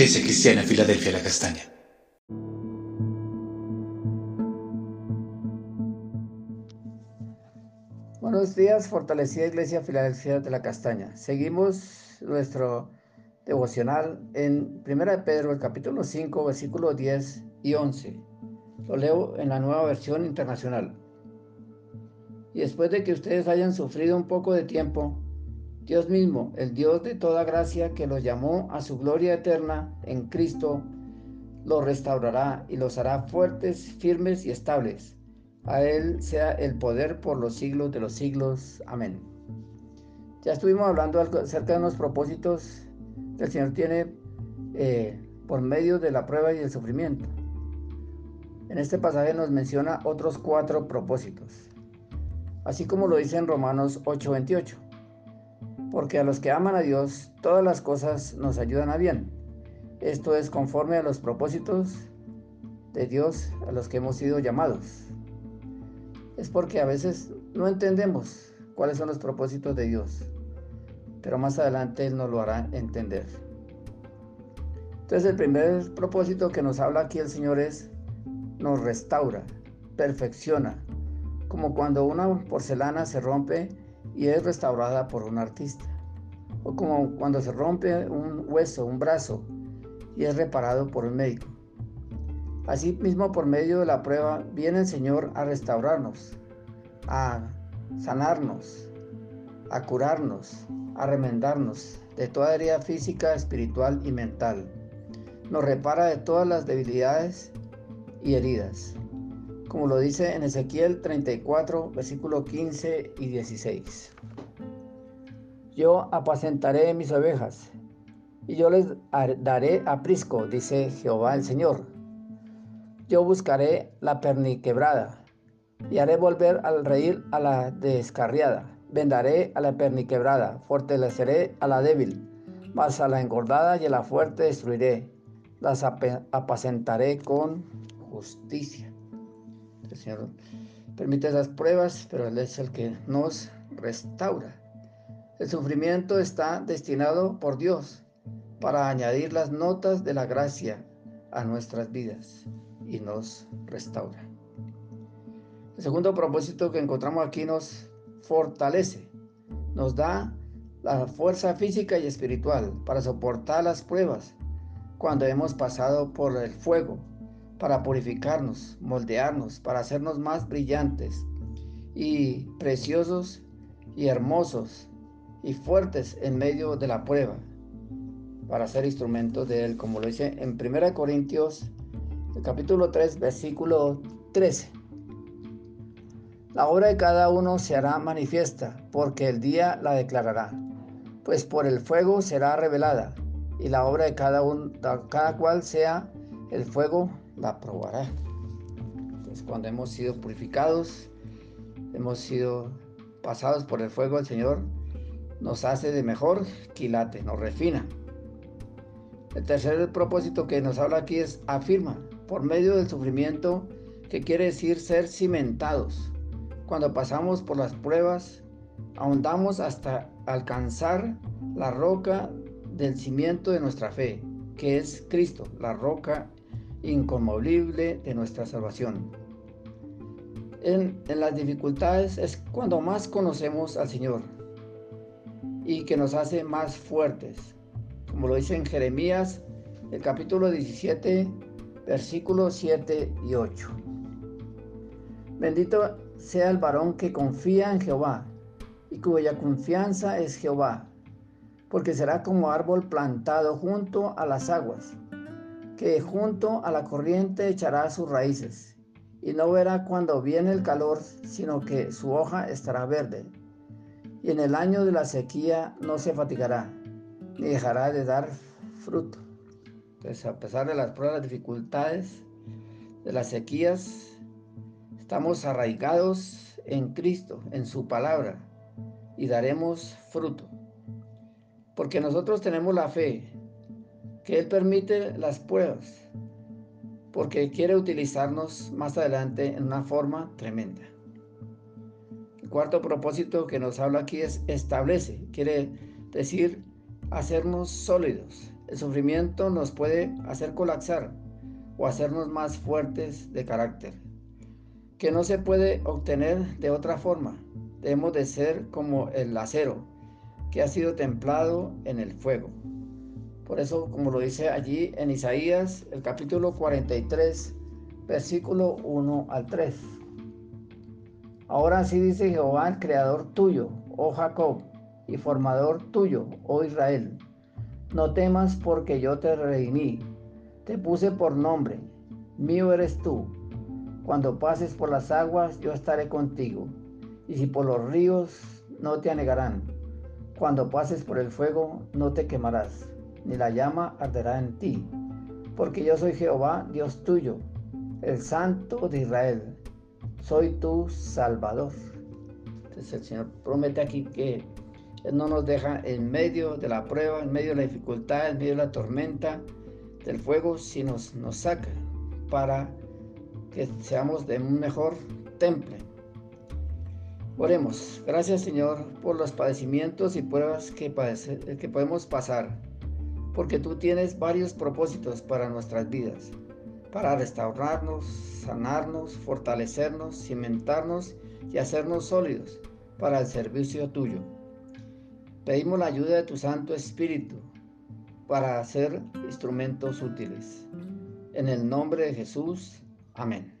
Iglesia Cristiana Filadelfia La Castaña. Buenos días, fortalecida Iglesia Filadelfia de la Castaña. Seguimos nuestro devocional en 1 de Pedro, el capítulo 5, versículos 10 y 11. Lo leo en la nueva versión internacional. Y después de que ustedes hayan sufrido un poco de tiempo, Dios mismo, el Dios de toda gracia que los llamó a su gloria eterna en Cristo, los restaurará y los hará fuertes, firmes y estables. A Él sea el poder por los siglos de los siglos. Amén. Ya estuvimos hablando acerca de unos propósitos que el Señor tiene eh, por medio de la prueba y el sufrimiento. En este pasaje nos menciona otros cuatro propósitos, así como lo dice en Romanos 8:28. Porque a los que aman a Dios, todas las cosas nos ayudan a bien. Esto es conforme a los propósitos de Dios a los que hemos sido llamados. Es porque a veces no entendemos cuáles son los propósitos de Dios, pero más adelante Él nos lo hará entender. Entonces el primer propósito que nos habla aquí el Señor es nos restaura, perfecciona, como cuando una porcelana se rompe y es restaurada por un artista, o como cuando se rompe un hueso, un brazo, y es reparado por un médico. Así mismo por medio de la prueba viene el Señor a restaurarnos, a sanarnos, a curarnos, a remendarnos de toda herida física, espiritual y mental. Nos repara de todas las debilidades y heridas, como lo dice en Ezequiel 34, versículo 15 y 16. Yo apacentaré mis ovejas y yo les daré aprisco, dice Jehová el Señor. Yo buscaré la perniquebrada y haré volver al reír a la descarriada. Vendaré a la perniquebrada, fortaleceré a la débil, mas a la engordada y a la fuerte destruiré. Las apacentaré con justicia. Señor permite esas pruebas, pero Él es el que nos restaura. El sufrimiento está destinado por Dios para añadir las notas de la gracia a nuestras vidas y nos restaura. El segundo propósito que encontramos aquí nos fortalece, nos da la fuerza física y espiritual para soportar las pruebas cuando hemos pasado por el fuego para purificarnos, moldearnos, para hacernos más brillantes y preciosos y hermosos y fuertes en medio de la prueba, para ser instrumentos de Él, como lo dice en 1 Corintios capítulo 3, versículo 13. La obra de cada uno se hará manifiesta, porque el día la declarará, pues por el fuego será revelada, y la obra de cada, uno, cada cual sea el fuego la probará. Entonces, cuando hemos sido purificados, hemos sido pasados por el fuego del Señor, nos hace de mejor quilate, nos refina. El tercer propósito que nos habla aquí es afirma, por medio del sufrimiento, que quiere decir ser cimentados. Cuando pasamos por las pruebas, ahondamos hasta alcanzar la roca del cimiento de nuestra fe, que es Cristo, la roca inconmovible de nuestra salvación. En, las dificultades es cuando más conocemos al Señor y que nos hace más fuertes, como lo dice en Jeremías, el capítulo 17, versículos 7 y 8. Bendito sea el varón que confía en Jehová y cuya confianza es Jehová, porque será como árbol plantado junto a las aguas que junto a la corriente echará sus raíces, y no verá cuando viene el calor, sino que su hoja estará verde, y en el año de la sequía no se fatigará, ni dejará de dar fruto. Entonces, a pesar de las pruebas, dificultades, de las sequías, estamos arraigados en Cristo, en su palabra, y daremos fruto. Porque nosotros tenemos la fe, que Él permite las pruebas porque quiere utilizarnos más adelante en una forma tremenda. El cuarto propósito que nos habla aquí es establece, quiere decir hacernos sólidos, El sufrimiento nos puede hacer colapsar o hacernos más fuertes de carácter, que no se puede obtener de otra forma. Debemos de ser como el acero que ha sido templado en el fuego. Por eso, como lo dice allí en Isaías, el capítulo 43, versículo 1 al 3. Ahora sí dice Jehová, el creador tuyo, oh Jacob, y formador tuyo, oh Israel. No temas porque yo te redimí, te puse por nombre, mío eres tú. Cuando pases por las aguas, yo estaré contigo, y si por los ríos, no te anegarán. Cuando pases por el fuego, no te quemarás, ni la llama arderá en ti, porque yo soy Jehová, Dios tuyo, el Santo de Israel. Soy tu Salvador. Entonces el Señor promete aquí que Él no nos deja en medio de la prueba, en medio de la dificultad, en medio de la tormenta, del fuego, sino nos, saca para que seamos de un mejor temple. Oremos. Gracias Señor por los padecimientos y pruebas que, que podemos pasar, porque tú tienes varios propósitos para nuestras vidas, para restaurarnos, sanarnos, fortalecernos, cimentarnos y hacernos sólidos para el servicio tuyo. Pedimos la ayuda de tu Santo Espíritu para ser instrumentos útiles. En el nombre de Jesús. Amén.